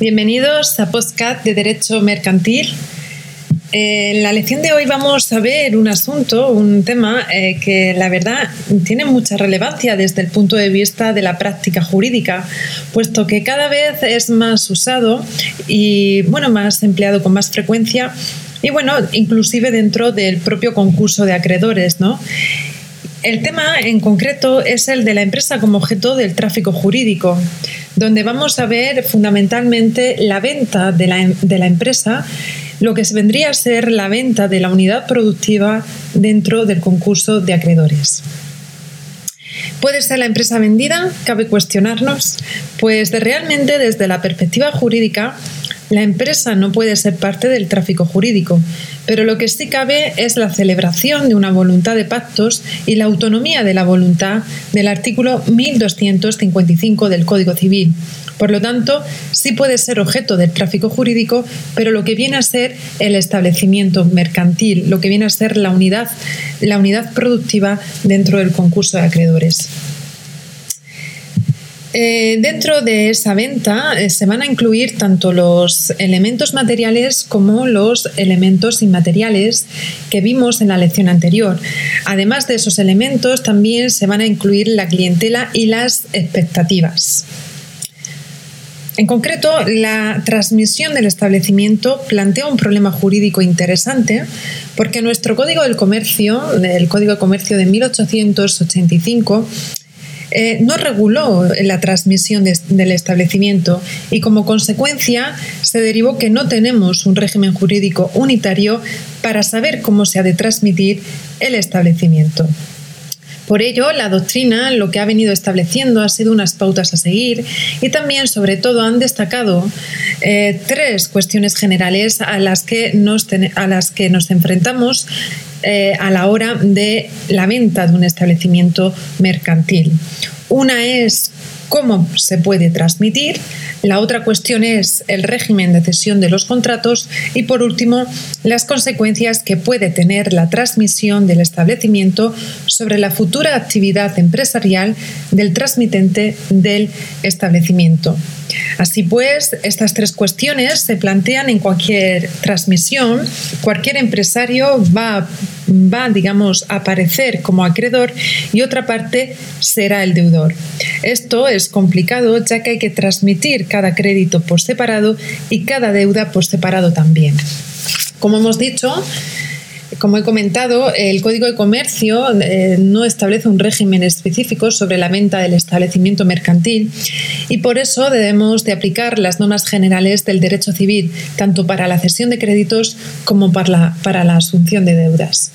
Bienvenidos a Postcat de Derecho Mercantil. Eh, en la lección de hoy vamos a ver un asunto, un tema eh, que la verdad tiene mucha relevancia desde el punto de vista de la práctica jurídica, puesto que cada vez es más usado y bueno, más empleado con más frecuencia y bueno, inclusive dentro del propio concurso de acreedores, ¿no? El tema en concreto es el de la empresa como objeto del tráfico jurídico, donde vamos a ver fundamentalmente la venta de la, de la empresa, lo que vendría a ser la venta de la unidad productiva dentro del concurso de acreedores. ¿Puede ser la empresa vendida? Cabe cuestionarnos. Pues realmente desde la perspectiva jurídica, la empresa no puede ser parte del tráfico jurídico, pero lo que sí cabe es la celebración de una voluntad de pactos y la autonomía de la voluntad del artículo 1255 del Código Civil. Por lo tanto, sí puede ser objeto del tráfico jurídico, pero lo que viene a ser el establecimiento mercantil, lo que viene a ser la unidad, la unidad productiva dentro del concurso de acreedores. Eh, dentro de esa venta eh, se van a incluir tanto los elementos materiales como los elementos inmateriales que vimos en la lección anterior. Además de esos elementos, también se van a incluir la clientela y las expectativas. En concreto, la transmisión del establecimiento plantea un problema jurídico interesante porque nuestro Código del Comercio, el Código de Comercio de 1885, eh, no reguló la transmisión del establecimiento y como consecuencia se derivó que no tenemos un régimen jurídico unitario para saber cómo se ha de transmitir el establecimiento. Por ello, la doctrina lo que ha venido estableciendo ha sido unas pautas a seguir y también, sobre todo, han destacado eh, tres cuestiones generales a las que nos, a las que nos enfrentamos eh, a la hora de la venta de un establecimiento mercantil. Una es cómo se puede transmitir, la otra cuestión es el régimen de cesión de los contratos y por último las consecuencias que puede tener la transmisión del establecimiento sobre la futura actividad empresarial del transmitente del establecimiento. Así pues, estas tres cuestiones se plantean en cualquier transmisión. Cualquier empresario va, va, digamos, a aparecer como acreedor y otra parte será el deudor. Esto es complicado ya que hay que transmitir cada crédito por separado y cada deuda por separado también. Como hemos dicho, como he comentado, el Código de Comercio eh, no establece un régimen específico sobre la venta del establecimiento mercantil y por eso debemos de aplicar las normas generales del derecho civil, tanto para la cesión de créditos como para la, para la asunción de deudas.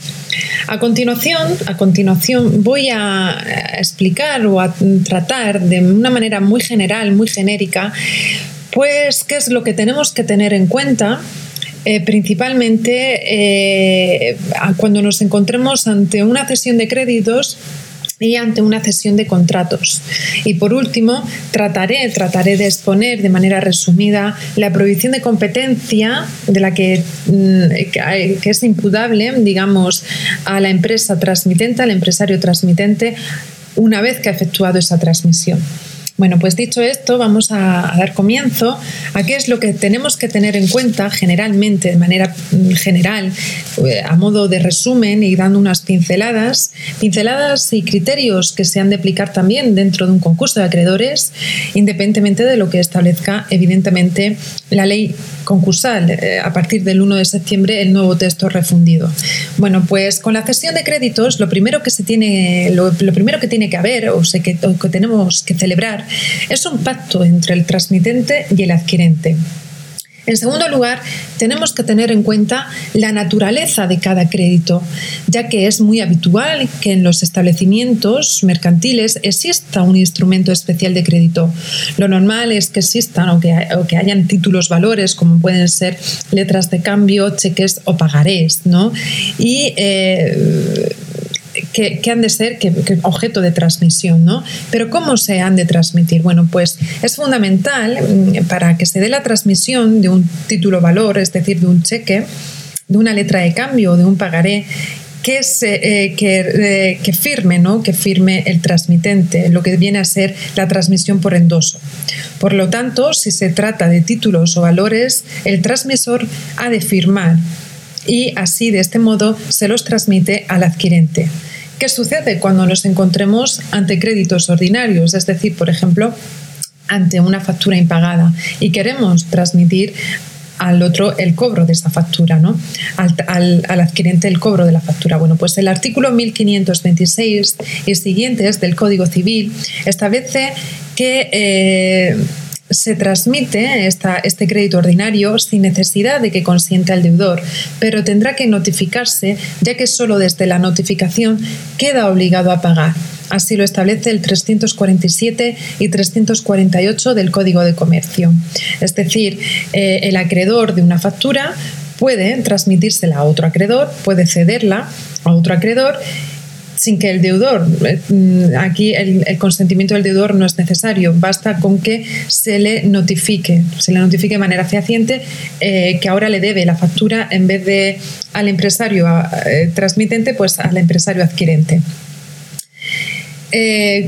A continuación, a continuación voy a explicar o a tratar de una manera muy general, muy genérica, pues qué es lo que tenemos que tener en cuenta eh, principalmente eh, cuando nos encontremos ante una cesión de créditos y ante una cesión de contratos. Y por último, trataré, trataré de exponer de manera resumida la prohibición de competencia de la que, mm, que es imputable, digamos, a la empresa transmitente, al empresario transmitente, una vez que ha efectuado esa transmisión. Bueno, pues dicho esto, vamos a, dar comienzo a qué es lo que tenemos que tener en cuenta generalmente, de manera mm, general, eh, a modo de resumen y dando unas pinceladas, pinceladas y criterios que se han de aplicar también dentro de un concurso de acreedores, independientemente de lo que establezca, evidentemente, la ley concursal eh, a partir del 1 de septiembre el nuevo texto refundido. Bueno, pues con la cesión de créditos, lo primero que se tiene, lo, primero que tiene que haber o, que, o que tenemos que celebrar es un pacto entre el transmitente y el adquirente. En segundo lugar, tenemos que tener en cuenta la naturaleza de cada crédito, ya que es muy habitual que en los establecimientos mercantiles exista un instrumento especial de crédito. Lo normal es que existan o que, hayan títulos valores, como pueden ser letras de cambio, cheques o pagarés, ¿no? Y eh, que, han de ser que, objeto de transmisión, ¿no? Pero ¿cómo se han de transmitir? Bueno, pues es fundamental mm, para que se dé la transmisión de un título valor, es decir, de un cheque, de una letra de cambio de un pagaré, que, se, eh, que, que, firme, ¿no? que firme el transmitente, lo que viene a ser la transmisión por endoso. Por lo tanto, si se trata de títulos o valores, el transmisor ha de firmar y así de este modo se los transmite al adquirente. ¿Qué sucede cuando nos encontremos ante créditos ordinarios? Es decir, por ejemplo, ante una factura impagada y queremos transmitir al otro el cobro de esa factura, ¿no? Al, adquirente el cobro de la factura. Bueno, pues el artículo 1526 y siguientes del Código Civil establece que eh, se transmite este crédito ordinario sin necesidad de que consienta el deudor, pero tendrá que notificarse ya que solo desde la notificación queda obligado a pagar. Así lo establece el 347 y 348 del Código de Comercio. Es decir, eh, el acreedor de una factura puede transmitírsela a otro acreedor, puede cederla a otro acreedor sin que el deudor, eh, mm, aquí el, consentimiento del deudor no es necesario, basta con que se le notifique, se le notifique de manera fehaciente eh, que ahora le debe la factura en vez de al empresario eh, transmitente, pues al empresario adquirente.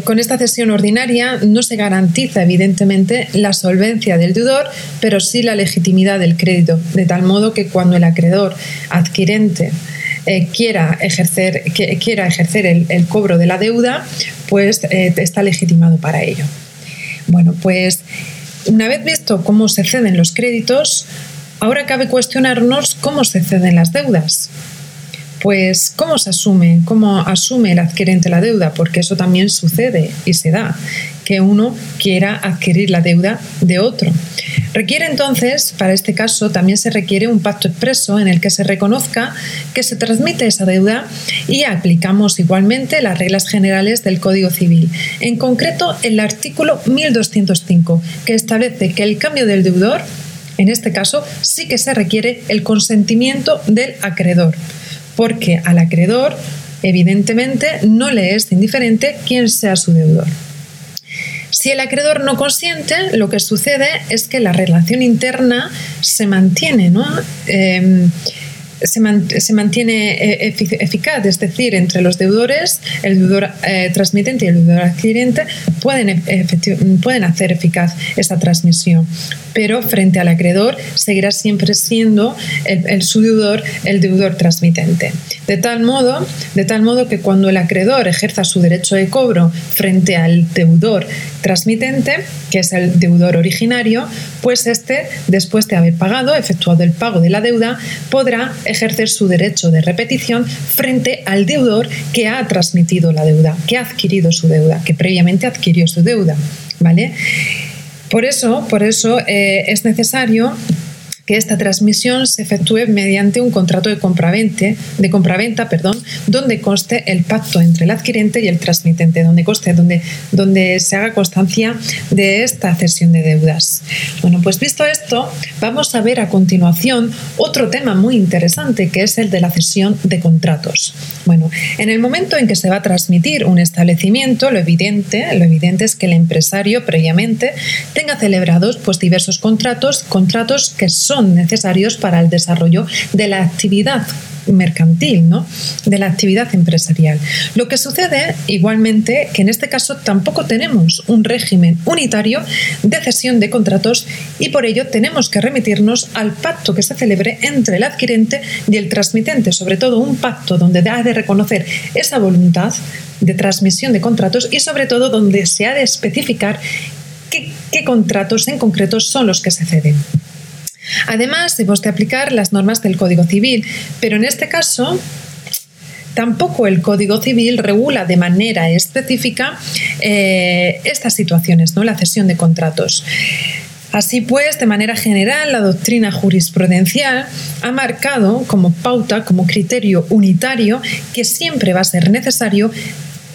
con esta cesión ordinaria no se garantiza evidentemente la solvencia del deudor, pero sí la legitimidad del crédito, de tal modo que cuando el acreedor adquirente eh, quiera ejercer, quiera ejercer el, cobro de la deuda, pues eh, está legitimado para ello. Bueno, pues una vez visto cómo se ceden los créditos, ahora cabe cuestionarnos cómo se ceden las deudas. Pues cómo se asume, cómo asume el adquirente la deuda, porque eso también sucede y se da, que uno quiera adquirir la deuda de otro. Requiere entonces, para este caso, también se requiere un pacto expreso en el que se reconozca que se transmite esa deuda y aplicamos igualmente las reglas generales del Código Civil. En concreto, el artículo 1205, que establece que el cambio del deudor, en este caso, sí que se requiere el consentimiento del acreedor porque al acreedor, evidentemente, no le es indiferente quién sea su deudor. Si el acreedor no consiente, lo que sucede es que la relación interna se mantiene, ¿no? Em, se, mantiene eh, eficaz, es decir, entre los deudores, el deudor eh, transmitente y el deudor adquirente pueden, hacer eficaz esta transmisión, pero frente al acreedor seguirá siempre siendo el, su deudor el deudor transmitente. De tal, modo, de tal modo que cuando el acreedor ejerza su derecho de cobro frente al deudor transmitente, que es el deudor originario, pues este, después de haber pagado, efectuado el pago de la deuda, podrá ejercer su derecho de repetición frente al deudor que ha transmitido la deuda, que ha adquirido su deuda, que previamente adquirió su deuda. ¿Vale? Por eso, por eso eh, es necesario que esta transmisión se efectúe mediante un contrato de compraventa, de compraventa perdón, donde conste el pacto entre el adquirente y el transmitente, donde conste, donde, donde se haga constancia de esta cesión de deudas. Bueno, pues visto esto, vamos a ver a continuación otro tema muy interesante que es el de la cesión de contratos. Bueno, en el momento en que se va a transmitir un establecimiento, lo evidente, lo evidente es que el empresario previamente tenga celebrados pues, diversos contratos, contratos que necesarios para el desarrollo de la actividad mercantil, ¿no? de la actividad empresarial. Lo que sucede igualmente que en este caso tampoco tenemos un régimen unitario de cesión de contratos y por ello tenemos que remitirnos al pacto que se celebre entre el adquirente y el transmitente, sobre todo un pacto donde ha de reconocer esa voluntad de transmisión de contratos y sobre todo donde se ha de especificar qué, qué contratos en concreto son los que se ceden. Además, hemos de aplicar las normas del Código Civil, pero en este caso tampoco el Código Civil regula de manera específica eh, estas situaciones, ¿no? la cesión de contratos. Así pues, de manera general, la doctrina jurisprudencial ha marcado como pauta, como criterio unitario, que siempre va a ser necesario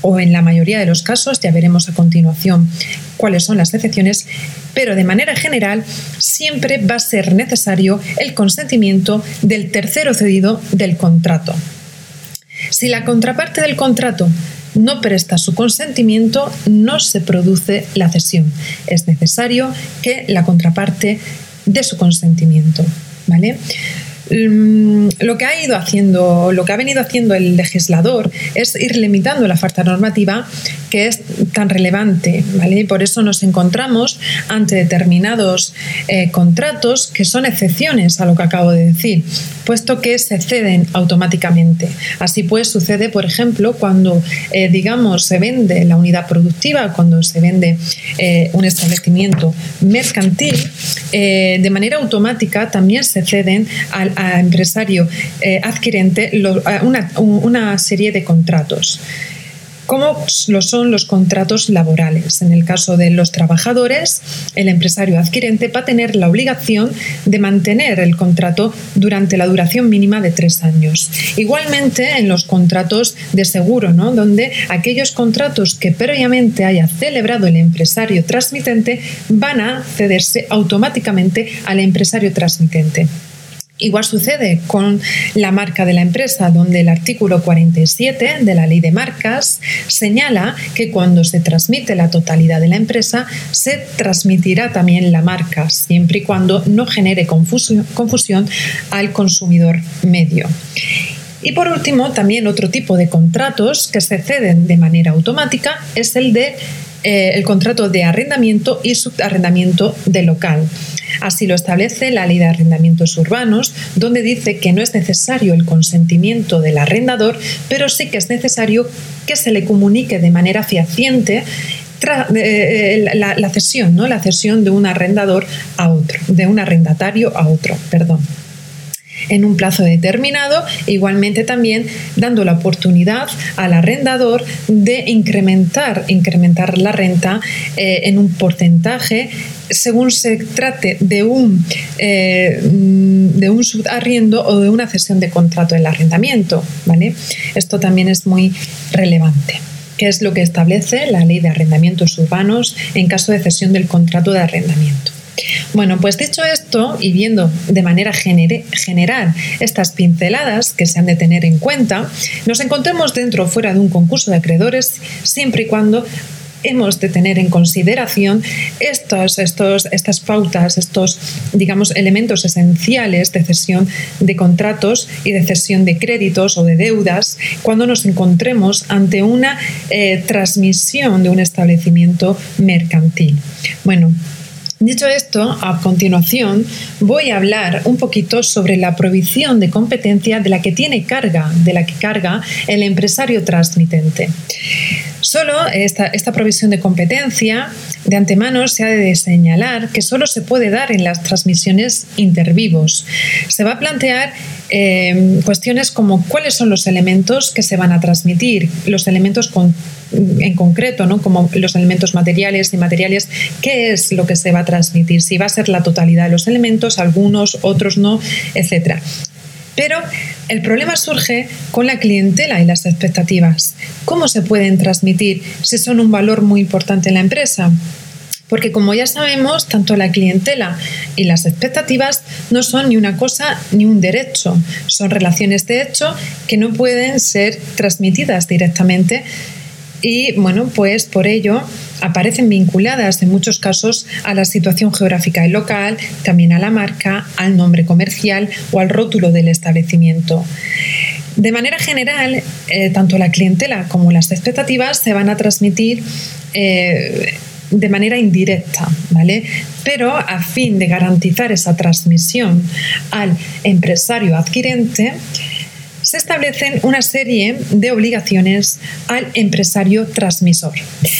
o en la mayoría de los casos, ya veremos a continuación cuáles son las excepciones, pero de manera general siempre va a ser necesario el consentimiento del tercero cedido del contrato. Si la contraparte del contrato no presta su consentimiento, no se produce la cesión. Es necesario que la contraparte dé su consentimiento. ¿vale? Mm, lo que ha ido haciendo, lo que ha venido haciendo el legislador es ir limitando la falta normativa que es tan relevante, ¿vale? por eso nos encontramos ante determinados eh, contratos que son excepciones a lo que acabo de decir, puesto que se ceden automáticamente. Así pues sucede, por ejemplo, cuando eh, digamos se vende la unidad productiva, cuando se vende eh, un establecimiento mercantil, de manera automática también se ceden al, empresario adquirente una serie de contratos como lo son los contratos laborales. En el caso de los trabajadores, el empresario adquirente va a tener la obligación de mantener el contrato durante la duración mínima de tres años. Igualmente en los contratos de seguro, ¿no? donde aquellos contratos que previamente haya celebrado el empresario transmitente van a cederse automáticamente al empresario transmitente. Igual sucede con la marca de la empresa, donde el artículo 47 de la ley de marcas señala que cuando se transmite la totalidad de la empresa, se transmitirá también la marca, siempre y cuando no genere confusión, al consumidor medio. Y por último, también otro tipo de contratos que se ceden de manera automática es el de eh, el contrato de arrendamiento y subarrendamiento de local. Así lo establece la Ley de Arrendamientos Urbanos, donde dice que no es necesario el consentimiento del arrendador, pero sí que es necesario que se le comunique de manera fehaciente eh, eh, la, cesión, ¿no? la cesión de un arrendador a otro, de un arrendatario a otro, perdón en un plazo determinado, igualmente también dando la oportunidad al arrendador de incrementar, incrementar la renta eh, en un porcentaje según se trate de un, eh, de un subarriendo o de una cesión de contrato del arrendamiento. ¿vale? Esto también es muy relevante que es lo que establece la ley de arrendamientos urbanos en caso de cesión del contrato de arrendamiento. Bueno, pues dicho esto y viendo de manera general estas pinceladas que se han de tener en cuenta, nos encontremos dentro o fuera de un concurso de acreedores siempre y cuando hemos de tener en consideración estos, estas pautas, estos, digamos, elementos esenciales de cesión de contratos y de cesión de créditos o de deudas cuando nos encontremos ante una eh, transmisión de un establecimiento mercantil. Bueno, Dicho esto, a continuación voy a hablar un poquito sobre la provisión de competencia de la que tiene carga, de la que carga el empresario transmitente. Solo esta, esta provisión de competencia de antemano se ha de señalar que solo se puede dar en las transmisiones intervivos. Se va a plantear eh, cuestiones como cuáles son los elementos que se van a transmitir, los elementos con en concreto, ¿no? como los elementos materiales y materiales, qué es lo que se va a transmitir, si va a ser la totalidad de los elementos, algunos, otros no, etc. Pero el problema surge con la clientela y las expectativas. ¿Cómo se pueden transmitir si son un valor muy importante en la empresa? Porque como ya sabemos, tanto la clientela y las expectativas no son ni una cosa ni un derecho, son relaciones de hecho que no pueden ser transmitidas directamente y bueno, pues por ello aparecen vinculadas en muchos casos a la situación geográfica del local, también a la marca, al nombre comercial o al rótulo del establecimiento. De manera general, eh, tanto la clientela como las expectativas se van a transmitir eh, de manera indirecta, ¿vale? Pero a fin de garantizar esa transmisión al empresario adquirente, se establecen una serie de obligaciones al empresario transmisor.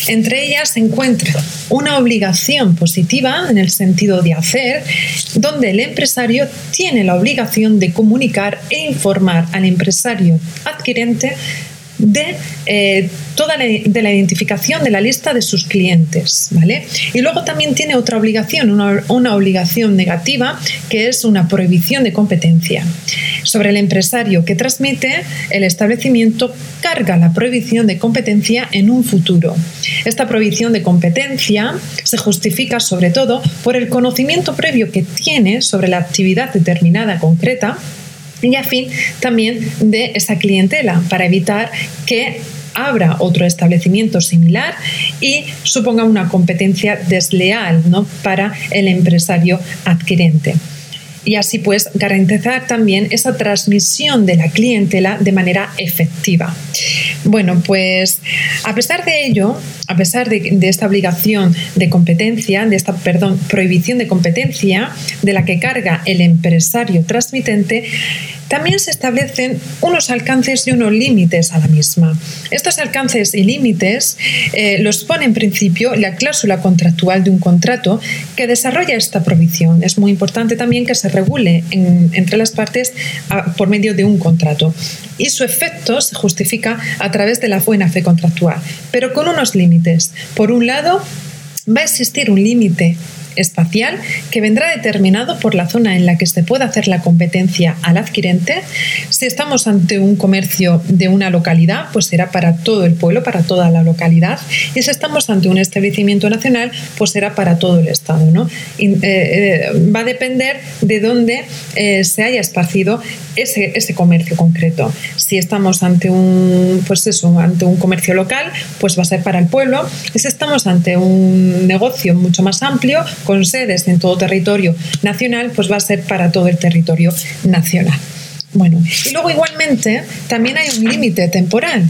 Entre ellas se encuentra una obligación positiva en el sentido de hacer, donde el empresario tiene la obligación de comunicar e informar al empresario adquirente de eh, toda la, de la identificación de la lista de sus clientes, ¿vale? Y luego también tiene otra obligación, una, una obligación negativa, que es una prohibición de competencia. Sobre el empresario que transmite, el establecimiento carga la prohibición de competencia en un futuro. Esta prohibición de competencia se justifica sobre todo por el conocimiento previo que tiene sobre la actividad determinada concreta y a fin también de esa clientela para evitar que abra otro establecimiento similar y suponga una competencia desleal ¿no? para el empresario adquirente. Y así pues garantizar también esa transmisión de la clientela de manera efectiva. Bueno, pues a pesar de ello, a pesar de, esta obligación de competencia, de esta, perdón, prohibición de competencia de la que carga el empresario transmitente, también se establecen unos alcances y unos límites a la misma. Estos alcances y límites eh, los pone en principio la cláusula contractual de un contrato que desarrolla esta provisión. Es muy importante también que se regule entre las partes por medio de un contrato. Y su efecto se justifica a través de la buena fe contractual, pero con unos límites. Por un lado, va a existir un límite espacial que vendrá determinado por la zona en la que se pueda hacer la competencia al adquirente. Si estamos ante un comercio de una localidad, pues será para todo el pueblo, para toda la localidad. Y si estamos ante un establecimiento nacional, pues será para todo el Estado. ¿no? Eh, eh, va a depender de dónde eh, se haya esparcido ese, ese, comercio concreto. Si estamos ante un, pues eso, ante un comercio local, pues va a ser para el pueblo. Y si estamos ante un negocio mucho más amplio, con sedes en todo territorio nacional, pues va a ser para todo el territorio nacional. Bueno, y luego igualmente también hay un límite temporal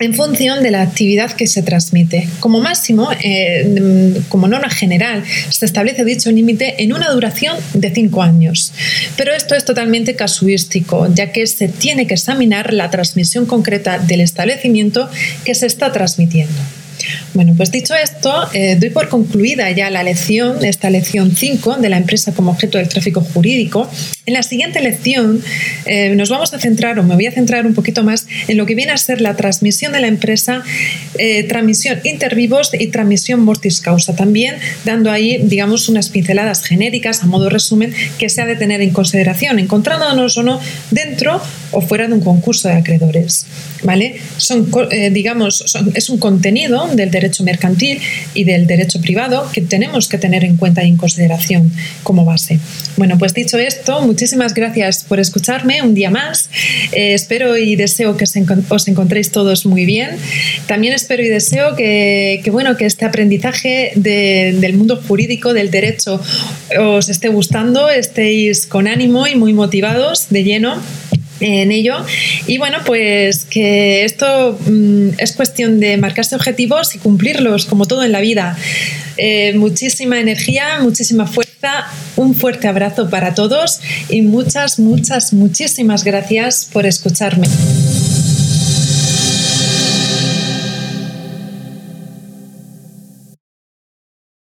en función de la actividad que se transmite. Como máximo, eh, como norma general, se establece dicho límite en una duración de cinco años. Pero esto es totalmente casuístico, ya que se tiene que examinar la transmisión concreta del establecimiento que se está transmitiendo. Bueno, pues dicho esto, eh, doy por concluida ya la lección, esta lección 5 de la empresa como objeto del tráfico jurídico. En la siguiente lección eh, nos vamos a centrar, o me voy a centrar un poquito más, en lo que viene a ser la transmisión de la empresa, eh, transmisión intervivos y transmisión mortis causa. También dando ahí, digamos, unas pinceladas genéricas a modo resumen que se ha de tener en consideración, encontrándonos o no dentro o fuera de un concurso de acreedores. ¿Vale? Son, digamos, es un contenido del derecho mercantil y del derecho privado que tenemos que tener en cuenta y en consideración como base. Bueno, pues dicho esto, muchísimas gracias por escucharme un día más. Eh, espero y deseo que os encontréis todos muy bien. También espero y deseo que, bueno, que este aprendizaje del mundo jurídico, del derecho, os esté gustando, estéis con ánimo y muy motivados de lleno en ello. Y bueno, pues que esto mm, es cuestión de marcarse objetivos y cumplirlos, como todo en la vida. Eh, muchísima energía, muchísima fuerza, un fuerte abrazo para todos y muchas, muchas, muchísimas gracias por escucharme.